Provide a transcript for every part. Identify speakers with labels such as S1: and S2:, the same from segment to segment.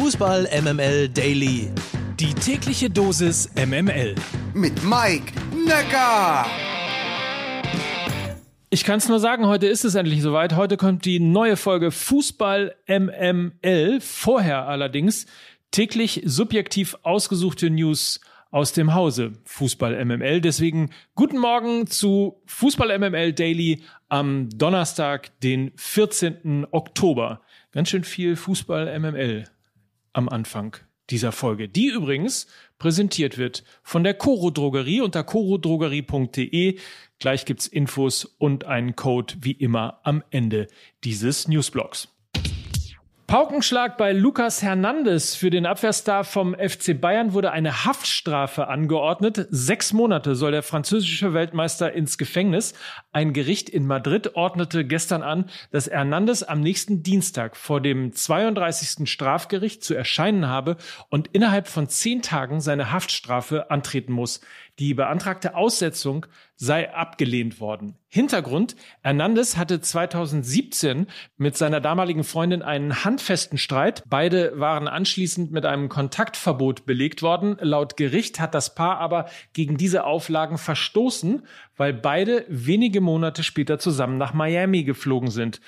S1: Fußball MML Daily.
S2: Die tägliche Dosis MML.
S3: Mit Mike Necker.
S2: Ich kann es nur sagen, heute ist es endlich soweit. Heute kommt die neue Folge Fußball MML. Vorher allerdings täglich subjektiv ausgesuchte News aus dem Hause Fußball MML. Deswegen guten Morgen zu Fußball MML Daily am Donnerstag, den 14. Oktober. Ganz schön viel Fußball MML am Anfang dieser Folge, die übrigens präsentiert wird von der Coro Drogerie unter corodrogerie.de. Gleich gibt's Infos und einen Code wie immer am Ende dieses Newsblogs. Paukenschlag bei Lucas Hernandez für den Abwehrstar vom FC Bayern wurde eine Haftstrafe angeordnet. Sechs Monate soll der französische Weltmeister ins Gefängnis. Ein Gericht in Madrid ordnete gestern an, dass Hernandez am nächsten Dienstag vor dem 32. Strafgericht zu erscheinen habe und innerhalb von zehn Tagen seine Haftstrafe antreten muss. Die beantragte Aussetzung sei abgelehnt worden. Hintergrund, Hernandez hatte 2017 mit seiner damaligen Freundin einen handfesten Streit. Beide waren anschließend mit einem Kontaktverbot belegt worden. Laut Gericht hat das Paar aber gegen diese Auflagen verstoßen, weil beide wenige Monate später zusammen nach Miami geflogen sind.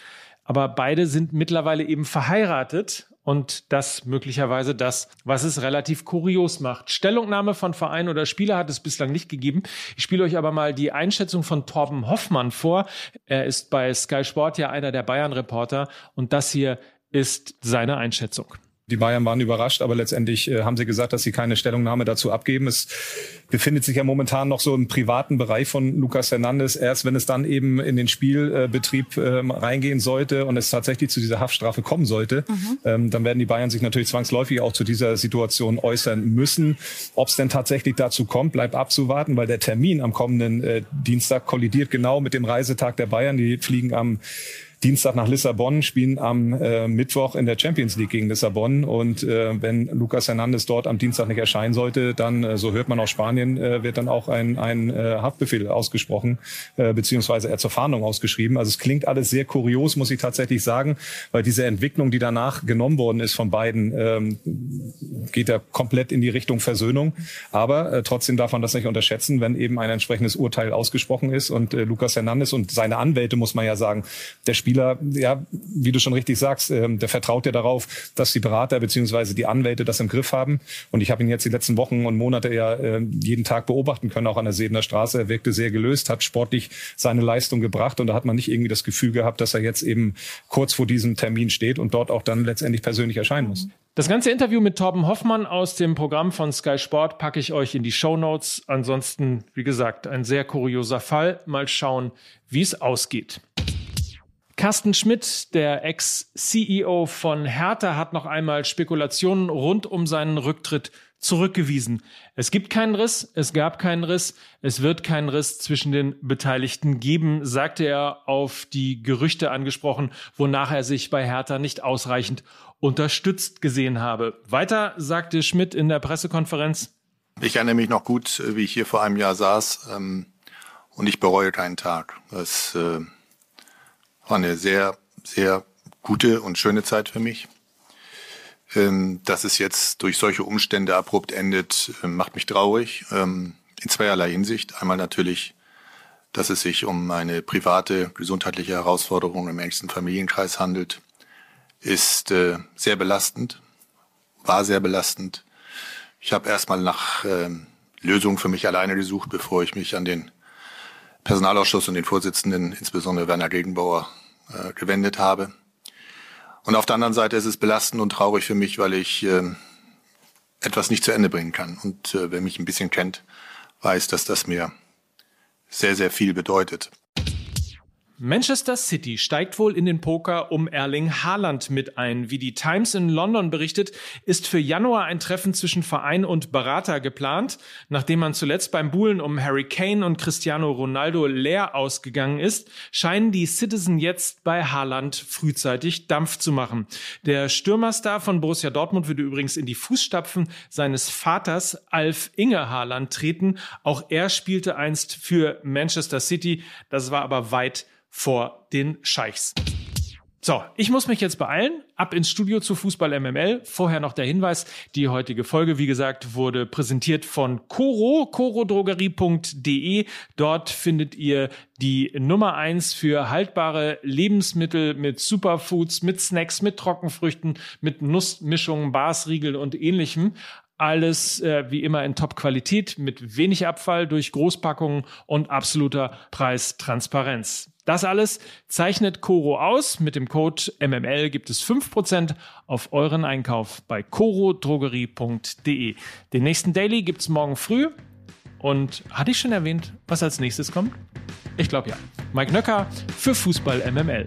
S2: Aber beide sind mittlerweile eben verheiratet und das möglicherweise das, was es relativ kurios macht. Stellungnahme von Verein oder Spieler hat es bislang nicht gegeben. Ich spiele euch aber mal die Einschätzung von Torben Hoffmann vor. Er ist bei Sky Sport ja einer der Bayern-Reporter und das hier ist seine Einschätzung.
S4: Die Bayern waren überrascht, aber letztendlich äh, haben sie gesagt, dass sie keine Stellungnahme dazu abgeben. Es befindet sich ja momentan noch so im privaten Bereich von Lucas Hernandez. Erst wenn es dann eben in den Spielbetrieb äh, reingehen sollte und es tatsächlich zu dieser Haftstrafe kommen sollte, mhm. ähm, dann werden die Bayern sich natürlich zwangsläufig auch zu dieser Situation äußern müssen. Ob es denn tatsächlich dazu kommt, bleibt abzuwarten, weil der Termin am kommenden äh, Dienstag kollidiert genau mit dem Reisetag der Bayern. Die fliegen am Dienstag nach Lissabon, spielen am äh, Mittwoch in der Champions League gegen Lissabon. Und äh, wenn Lucas Hernandez dort am Dienstag nicht erscheinen sollte, dann, äh, so hört man aus Spanien, äh, wird dann auch ein, ein äh, Haftbefehl ausgesprochen, äh, beziehungsweise er zur Fahndung ausgeschrieben. Also es klingt alles sehr kurios, muss ich tatsächlich sagen, weil diese Entwicklung, die danach genommen worden ist von beiden, ähm, geht ja komplett in die Richtung Versöhnung. Aber äh, trotzdem darf man das nicht unterschätzen, wenn eben ein entsprechendes Urteil ausgesprochen ist. Und äh, Lucas Hernandez und seine Anwälte, muss man ja sagen, der Spiel Spieler, ja, wie du schon richtig sagst, ähm, der vertraut ja darauf, dass die Berater beziehungsweise die Anwälte das im Griff haben. Und ich habe ihn jetzt die letzten Wochen und Monate ja äh, jeden Tag beobachten können, auch an der Sebener Straße. Er wirkte sehr gelöst, hat sportlich seine Leistung gebracht und da hat man nicht irgendwie das Gefühl gehabt, dass er jetzt eben kurz vor diesem Termin steht und dort auch dann letztendlich persönlich erscheinen muss.
S2: Das ganze Interview mit Torben Hoffmann aus dem Programm von Sky Sport packe ich euch in die Show Notes. Ansonsten, wie gesagt, ein sehr kurioser Fall. Mal schauen, wie es ausgeht. Carsten Schmidt, der Ex-CEO von Hertha, hat noch einmal Spekulationen rund um seinen Rücktritt zurückgewiesen. Es gibt keinen Riss, es gab keinen Riss, es wird keinen Riss zwischen den Beteiligten geben, sagte er auf die Gerüchte angesprochen, wonach er sich bei Hertha nicht ausreichend unterstützt gesehen habe. Weiter sagte Schmidt in der Pressekonferenz.
S5: Ich erinnere mich noch gut, wie ich hier vor einem Jahr saß ähm, und ich bereue keinen Tag. Das äh, war eine sehr, sehr gute und schöne Zeit für mich. Ähm, dass es jetzt durch solche Umstände abrupt endet, ähm, macht mich traurig. Ähm, in zweierlei Hinsicht. Einmal natürlich, dass es sich um eine private gesundheitliche Herausforderung im engsten Familienkreis handelt, ist äh, sehr belastend, war sehr belastend. Ich habe erstmal nach Lösungen für mich alleine gesucht, bevor ich mich an den Personalausschuss und den Vorsitzenden, insbesondere Werner Gegenbauer, äh, gewendet habe. Und auf der anderen Seite ist es belastend und traurig für mich, weil ich äh, etwas nicht zu Ende bringen kann. Und äh, wer mich ein bisschen kennt, weiß, dass das mir sehr, sehr viel bedeutet.
S2: Manchester City steigt wohl in den Poker um Erling Haaland mit ein. Wie die Times in London berichtet, ist für Januar ein Treffen zwischen Verein und Berater geplant. Nachdem man zuletzt beim Buhlen um Harry Kane und Cristiano Ronaldo leer ausgegangen ist, scheinen die Citizen jetzt bei Haaland frühzeitig Dampf zu machen. Der Stürmerstar von Borussia Dortmund würde übrigens in die Fußstapfen seines Vaters Alf Inge Haaland treten. Auch er spielte einst für Manchester City. Das war aber weit vor den Scheichs. So, ich muss mich jetzt beeilen. Ab ins Studio zu Fußball MML. Vorher noch der Hinweis. Die heutige Folge, wie gesagt, wurde präsentiert von Coro, corodrogerie.de. Dort findet ihr die Nummer eins für haltbare Lebensmittel mit Superfoods, mit Snacks, mit Trockenfrüchten, mit Nussmischungen, Barsriegel und ähnlichem. Alles äh, wie immer in Top-Qualität mit wenig Abfall durch Großpackungen und absoluter Preistransparenz. Das alles zeichnet Coro aus. Mit dem Code MML gibt es 5% auf euren Einkauf bei corodrogerie.de. Den nächsten Daily gibt's morgen früh. Und hatte ich schon erwähnt, was als nächstes kommt? Ich glaube ja. Mike Nöcker für Fußball MML.